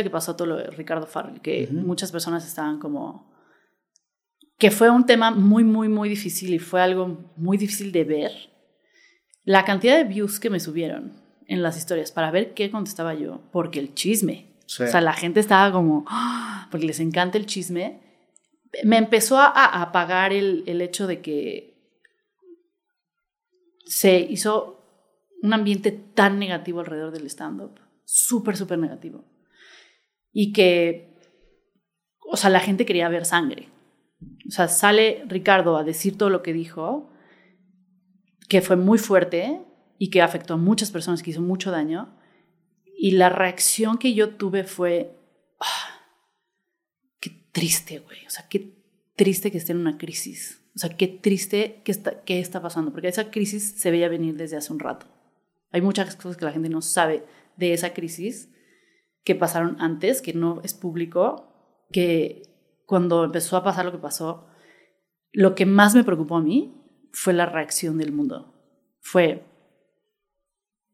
que pasó todo lo de Ricardo Farrell, que muchas personas estaban como que fue un tema muy, muy, muy difícil y fue algo muy difícil de ver. La cantidad de views que me subieron en las historias para ver qué contestaba yo, porque el chisme. O sea, la gente estaba como, ¡ah! porque les encanta el chisme. Me empezó a, apagar el, el hecho de que se hizo un ambiente tan negativo alrededor del stand-up, súper, súper negativo. Y que, o sea, la gente quería ver sangre. O sea, sale Ricardo a decir todo lo que dijo, que fue muy fuerte y que afectó a muchas personas, que hizo mucho daño. Y la reacción que yo tuve fue, ah, qué triste, güey. O sea, qué triste que esté en una crisis. O sea, qué triste que está, qué está pasando, porque esa crisis se veía venir desde hace un rato. Hay muchas cosas que la gente no sabe de esa crisis que pasaron antes, que no es público, que cuando empezó a pasar lo que pasó, lo que más me preocupó a mí fue la reacción del mundo. Fue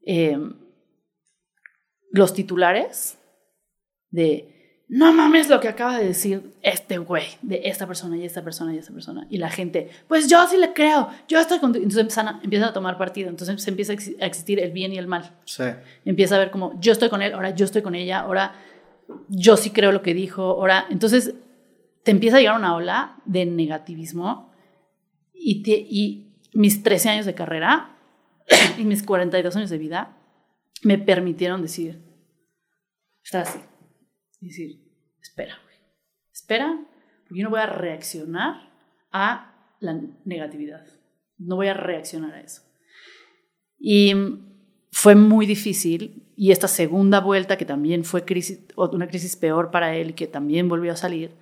em, los titulares de no mames lo que acaba de decir este güey, de esta persona y esta persona y esta persona. Y la gente, pues yo sí le creo, yo estoy contigo. Entonces empiezan a, empiezan a tomar partido, entonces se empieza a existir el bien y el mal. Sí. Empieza a ver como, yo estoy con él, ahora yo estoy con ella, ahora yo sí creo lo que dijo, ahora... Entonces te empieza a llegar una ola de negativismo y, y mis 13 años de carrera y mis 42 años de vida me permitieron decir, está así decir, espera, espera, porque yo no voy a reaccionar a la negatividad. No voy a reaccionar a eso. Y fue muy difícil y esta segunda vuelta, que también fue crisis, una crisis peor para él, que también volvió a salir,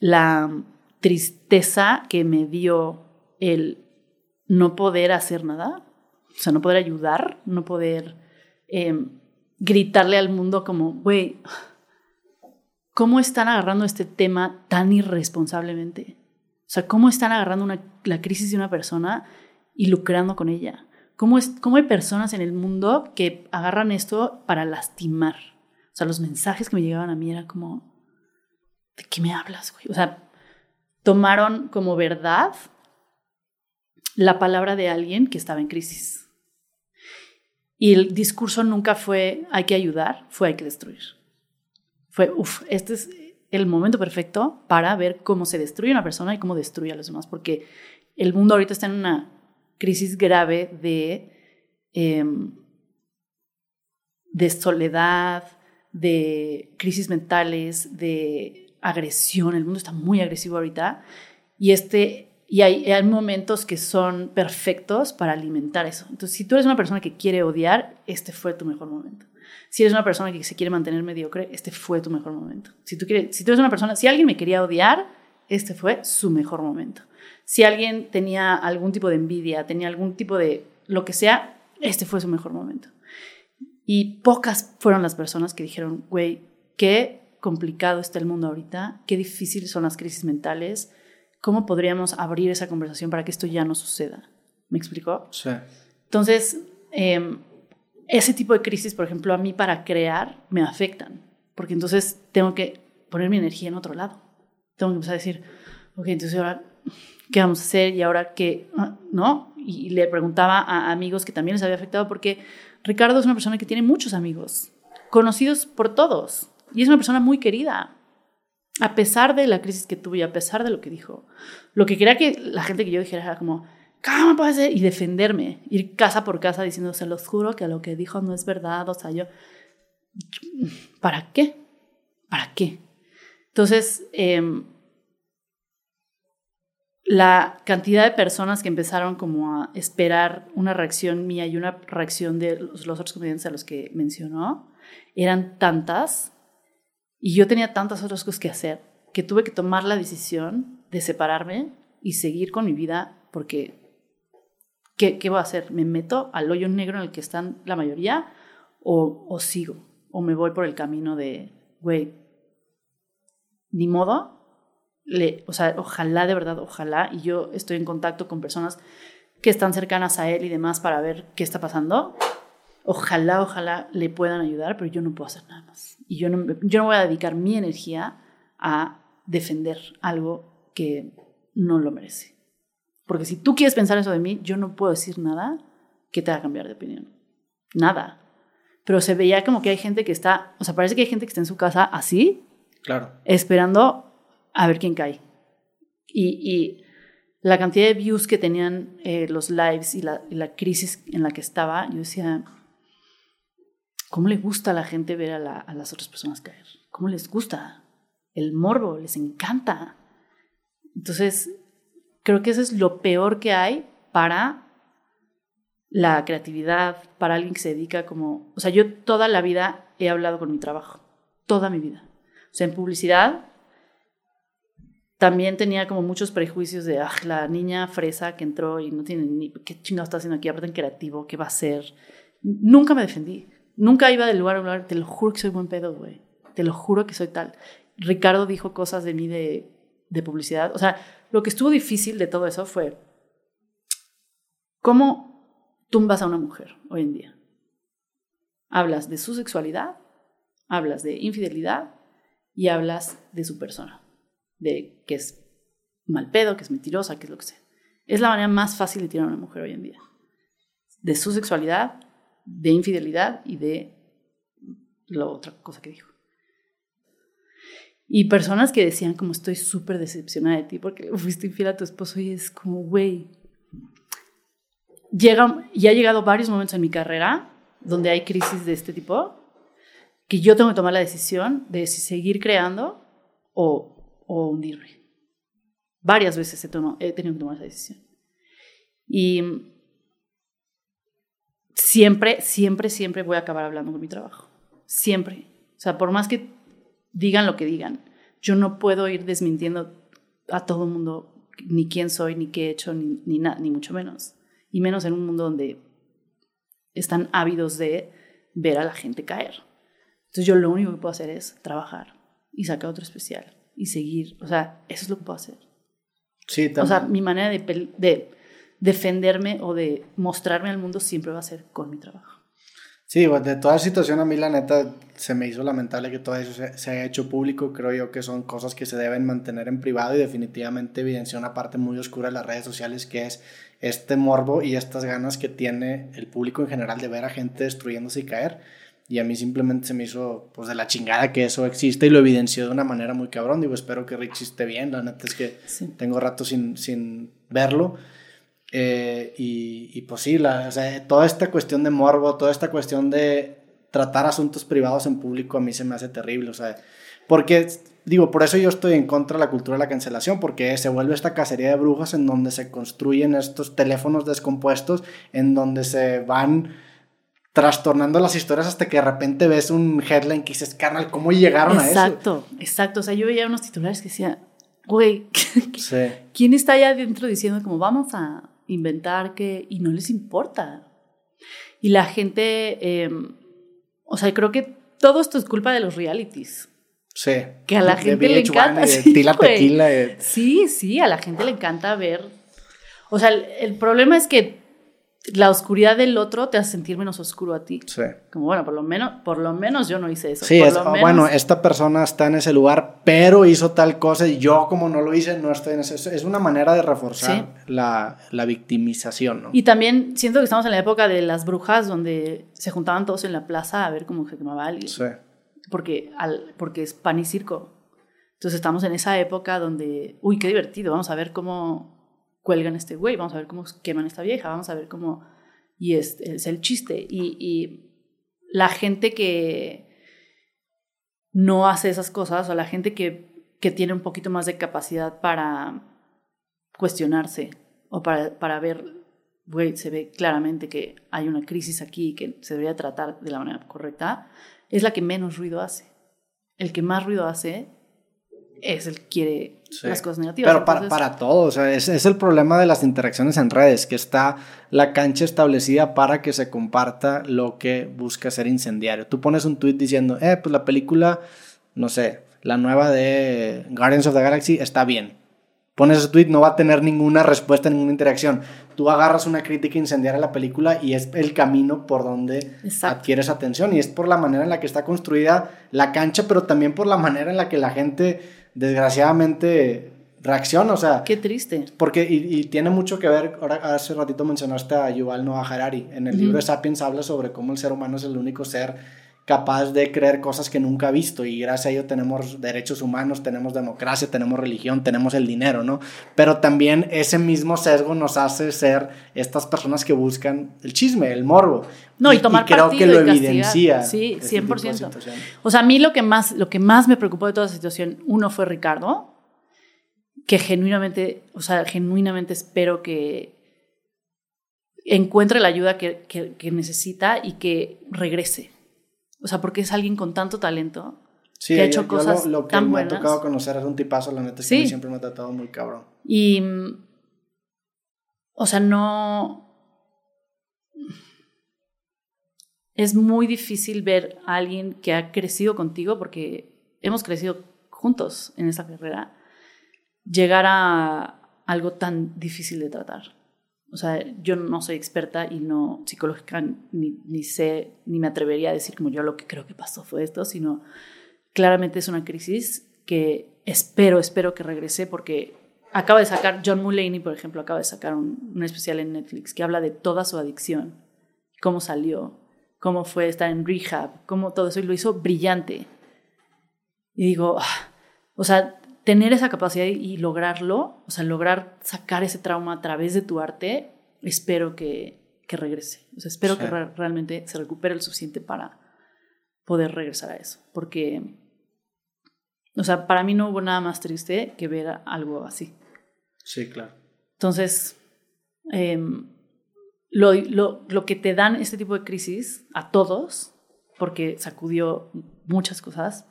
la tristeza que me dio el no poder hacer nada, o sea, no poder ayudar, no poder em, gritarle al mundo como, güey, ¿cómo están agarrando este tema tan irresponsablemente? O sea, ¿cómo están agarrando la crisis de una persona y lucrando con ella? ¿Cómo, es, ¿Cómo hay personas en el mundo que agarran esto para lastimar? O sea, los mensajes que me llegaban a mí era como, ¿de qué me hablas, güey? O sea, tomaron como verdad la palabra de alguien que estaba en crisis. Y el discurso nunca fue hay que ayudar, fue hay que destruir. Fue, uff, este es el momento perfecto para ver cómo se destruye una persona y cómo destruye a los demás, porque el mundo ahorita está en una crisis grave de, em, de soledad, de crisis mentales, de agresión. El mundo está muy agresivo ahorita y este y hay, momentos que son perfectos para alimentar eso. Entonces, si tú eres una persona que quiere odiar, este fue tu mejor momento. Si eres una persona que se quiere mantener mediocre, este fue tu mejor momento. Si tú, quieres, si tú eres una persona, si alguien me quería odiar, este fue su mejor momento. Si alguien tenía algún tipo de envidia, tenía algún tipo de lo que sea, este fue su mejor momento. Y pocas fueron las personas que dijeron, güey, qué complicado está el mundo ahorita, qué difíciles son las crisis mentales, ¿cómo podríamos abrir esa conversación para que esto ya no suceda? ¿Me explicó? Sí. Entonces, em, ese tipo de crisis, por ejemplo, a mí para crear me afectan, porque entonces tengo que poner mi energía en otro lado. Tengo que empezar a decir, ok, entonces ahora, ¿qué vamos a hacer? Y ahora qué, ¿no? Y le preguntaba a amigos que también les había afectado, porque Ricardo es una persona que tiene muchos amigos, conocidos por todos, y es una persona muy querida a pesar de la crisis que tuvo y a pesar de lo que dijo, lo que quería que la gente que yo dijera era como, ¿cómo puede ser? Y defenderme, ir casa por casa diciendo, se los juro que lo que dijo no es verdad, o sea, yo, ¿para qué? ¿Para qué? Entonces, em, la cantidad de personas que empezaron como a esperar una reacción mía y una reacción de los, los otros comediantes a los que mencionó, eran tantas y yo tenía tantas otras cosas que hacer que tuve que tomar la decisión de separarme y seguir con mi vida porque ¿qué, qué voy a hacer? ¿Me meto al hoyo negro en el que están la mayoría o, o sigo? ¿O me voy por el camino de, güey, ni modo? O sea, ojalá de verdad, ojalá, y yo estoy en contacto con personas que están cercanas a él y demás para ver qué está pasando. Ojalá, ojalá le puedan ayudar, pero yo no puedo hacer nada más. Y yo no, yo no voy a dedicar mi energía a defender algo que no lo merece. Porque si tú quieres pensar eso de mí, yo no puedo decir nada que te haga cambiar de opinión. Nada. Pero se veía como que hay gente que está, o sea, parece que hay gente que está en su casa así, claro. esperando a ver quién cae. Y, la cantidad de views que tenían eh, los lives y la, la, crisis en la que estaba, yo decía, ¿cómo le gusta a la gente ver a, a las otras personas caer? ¿Cómo les gusta? El morbo, les encanta. Entonces, creo que eso es lo peor que hay para la creatividad, para alguien que se dedica como, o sea, yo toda la vida he hablado con mi trabajo, toda mi vida. O sea, en publicidad también tenía como muchos prejuicios de, ah, la niña fresa que entró y no tiene ni, ¿qué chingado está haciendo aquí? Aparte en creativo, ¿qué va a hacer? Nunca me defendí, nunca iba del lugar a lugar, te lo juro que soy buen pedo, güey, te lo juro que soy tal. Ricardo dijo cosas de mí de, de publicidad, o sea, lo que estuvo difícil de todo eso fue cómo tumbas a una mujer hoy en día. Hablas de su sexualidad, hablas de infidelidad y hablas de su persona, de que es mal pedo, que es mentirosa, que es lo que sea. Es la manera más fácil de tirar a una mujer hoy en día. De su sexualidad, de infidelidad y de la otra cosa que dijo. Y personas que decían como estoy súper decepcionada de ti porque fuiste infiel a tu esposo y es como, güey, llega, y ha llegado varios momentos en mi carrera donde hay crisis de este tipo, que yo tengo que tomar la decisión de si seguir creando o, o hundirme. Varias veces he, he tenido que tomar esa decisión. Y siempre, siempre, siempre voy a acabar hablando con mi trabajo. Siempre. O sea, por más que digan lo que digan. Yo no puedo ir desmintiendo a todo el mundo ni quién soy, ni qué he hecho, ni, ni, ni mucho menos. Y menos en un mundo donde están ávidos de ver a la gente caer. Entonces yo lo único que puedo hacer es trabajar y sacar otro especial y seguir. O sea, eso es lo que puedo hacer. Sí, también. O sea, mi manera de, de defenderme o de mostrarme al mundo siempre va a ser con mi trabajo. Sí, de toda situación a mí la neta se me hizo lamentable que todo eso se, haya hecho público. Creo yo que son cosas que se deben mantener en privado y definitivamente evidencia una parte muy oscura de las redes sociales que es este morbo y estas ganas que tiene el público en general de ver a gente destruyéndose y caer. Y a mí simplemente se me hizo pues de la chingada que eso existe y lo evidenció de una manera muy cabrón. Digo, espero que Richie esté bien. La neta es que tengo rato sin, sin verlo. Eh, y, pues sí, la, toda esta cuestión de morbo, toda esta cuestión de tratar asuntos privados en público a mí se me hace terrible, o sea, porque digo, por eso yo estoy en contra de la cultura de la cancelación, porque se vuelve esta cacería de brujas en donde se construyen estos teléfonos descompuestos, en donde se van trastornando las historias hasta que de repente ves un headline que dices, carnal, ¿cómo llegaron a eso? Exacto, exacto, o sea, yo veía unos titulares que decía, güey, ¿quién está allá adentro diciendo como vamos a inventar que, y no les importa. Y la gente, em, o sea, creo que todo esto es culpa de los realities. Sí. Que a la gente le encanta. Sí, sí, a la gente le encanta ver. O sea, el problema es que la oscuridad del otro te hace sentir menos oscuro a ti. Sí. Como bueno, por lo menos, por lo menos yo no hice eso. Sí, es, bueno, esta persona está en ese lugar, pero hizo tal cosa y yo como no lo hice, no estoy en ese. Es una manera de reforzar la, la, victimización, ¿no? Y también siento que estamos en la época de las brujas, donde se juntaban todos en la plaza a ver cómo se quemaba alguien. Sí. Porque, al, porque es pan y circo. Entonces estamos en esa época donde, uy, qué divertido, vamos a ver cómo cuelgan este güey, vamos a ver cómo queman esta vieja, vamos a ver cómo... Y es, es el chiste. Y, y, la gente que no hace esas cosas, o la gente que, que tiene un poquito más de capacidad para cuestionarse o para, para ver, güey, se ve claramente que hay una crisis aquí que se debería tratar de la manera correcta, es la que menos ruido hace. El que más ruido hace es el que quiere las cosas negativas. Pero para, para todos, es, es, el problema de las interacciones en redes, que está la cancha establecida para que se comparta lo que busca ser incendiario. Tú pones un tweet diciendo, eh, pues la película, no sé, la nueva de Guardians of the Galaxy está bien. pones ese tweet, no va a tener ninguna respuesta, ninguna interacción. Tú agarras una crítica incendiaria a la película y es el camino por donde adquieres atención y es por la manera en la que está construida la cancha, pero también por la manera en la que la gente, desgraciadamente, reacciona, o sea... Qué triste. Porque, y, tiene mucho que ver, ahora hace ratito mencionaste a Yuval Noah Harari, en el libro de Sapiens habla sobre cómo el ser humano es el único ser capaz de creer cosas que nunca ha visto y gracias a ello tenemos derechos humanos, tenemos democracia, tenemos religión, tenemos el dinero, ¿no? Pero también ese mismo sesgo nos hace ser estas personas que buscan el chisme, el morbo. No, y, tomar y creo que lo evidencia. Sí, 100%. Este o sea, a mí lo que más lo que más me preocupó de toda esa situación, uno fue Ricardo, que genuinamente, o sea, genuinamente espero que encuentre la ayuda que, que, necesita y que regrese. O sea, porque es alguien con tanto talento que ha hecho cosas lo, lo que me ha tocado conocer es un tipazo, la neta, es que siempre me ha tratado muy cabrón. Y, o sea, no... Es muy difícil ver a alguien que ha crecido contigo porque hemos crecido juntos en esta carrera llegar a algo tan difícil de tratar. O sea, yo no soy experta y no psicológica, ni, ni, sé, ni me atrevería a decir como yo lo que creo que pasó fue esto, sino claramente es una crisis que espero, espero que regrese porque acaba de sacar, John Mulaney, por ejemplo, acaba de sacar un, un especial en Netflix que habla de toda su adicción, cómo salió, cómo fue estar en rehab, cómo todo eso, y lo hizo brillante. Y digo, ah, o sea, tener esa capacidad y lograrlo, o sea, lograr sacar ese trauma a través de tu arte, espero que, que regrese. O sea, espero que realmente se recupere el suficiente para poder regresar a eso. Porque, o sea, para mí no hubo nada más triste que ver algo así. Sí, claro. Entonces, em, lo, lo, lo que te dan este tipo de crisis a todos, porque sacudió muchas cosas,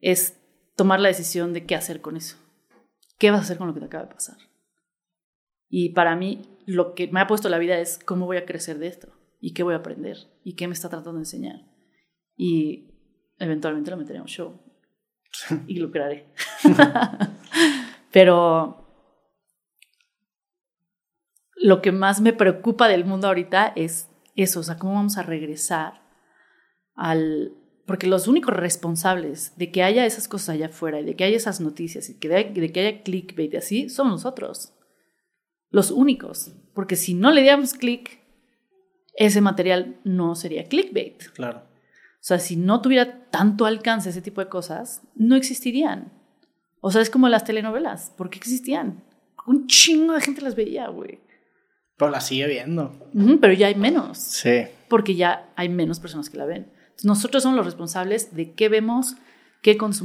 es tomar la decisión de qué hacer con eso. ¿Qué vas a hacer con lo que te acaba de pasar? Y para mí, lo que me ha puesto la vida es cómo voy a crecer de esto y qué voy a aprender y qué me está tratando de enseñar. Y eventualmente lo meteré a un show y lo crearé. Pero lo que más me preocupa del mundo ahorita es eso, o sea, cómo vamos a regresar al, porque los únicos responsables de que haya esas cosas allá afuera y de que haya esas noticias y de, que haya clickbait y así, somos nosotros. Los únicos. Porque si no le diéramos click, ese material no sería clickbait. Claro. O sea, si no tuviera tanto alcance ese tipo de cosas, no existirían. O sea, es como las telenovelas. ¿Por qué existían? Un chingo de gente las veía, güey. Pero las sigue viendo. pero ya hay menos. Sí. Porque ya hay menos personas que la ven. Nosotros somos los responsables de qué vemos, qué consumimos.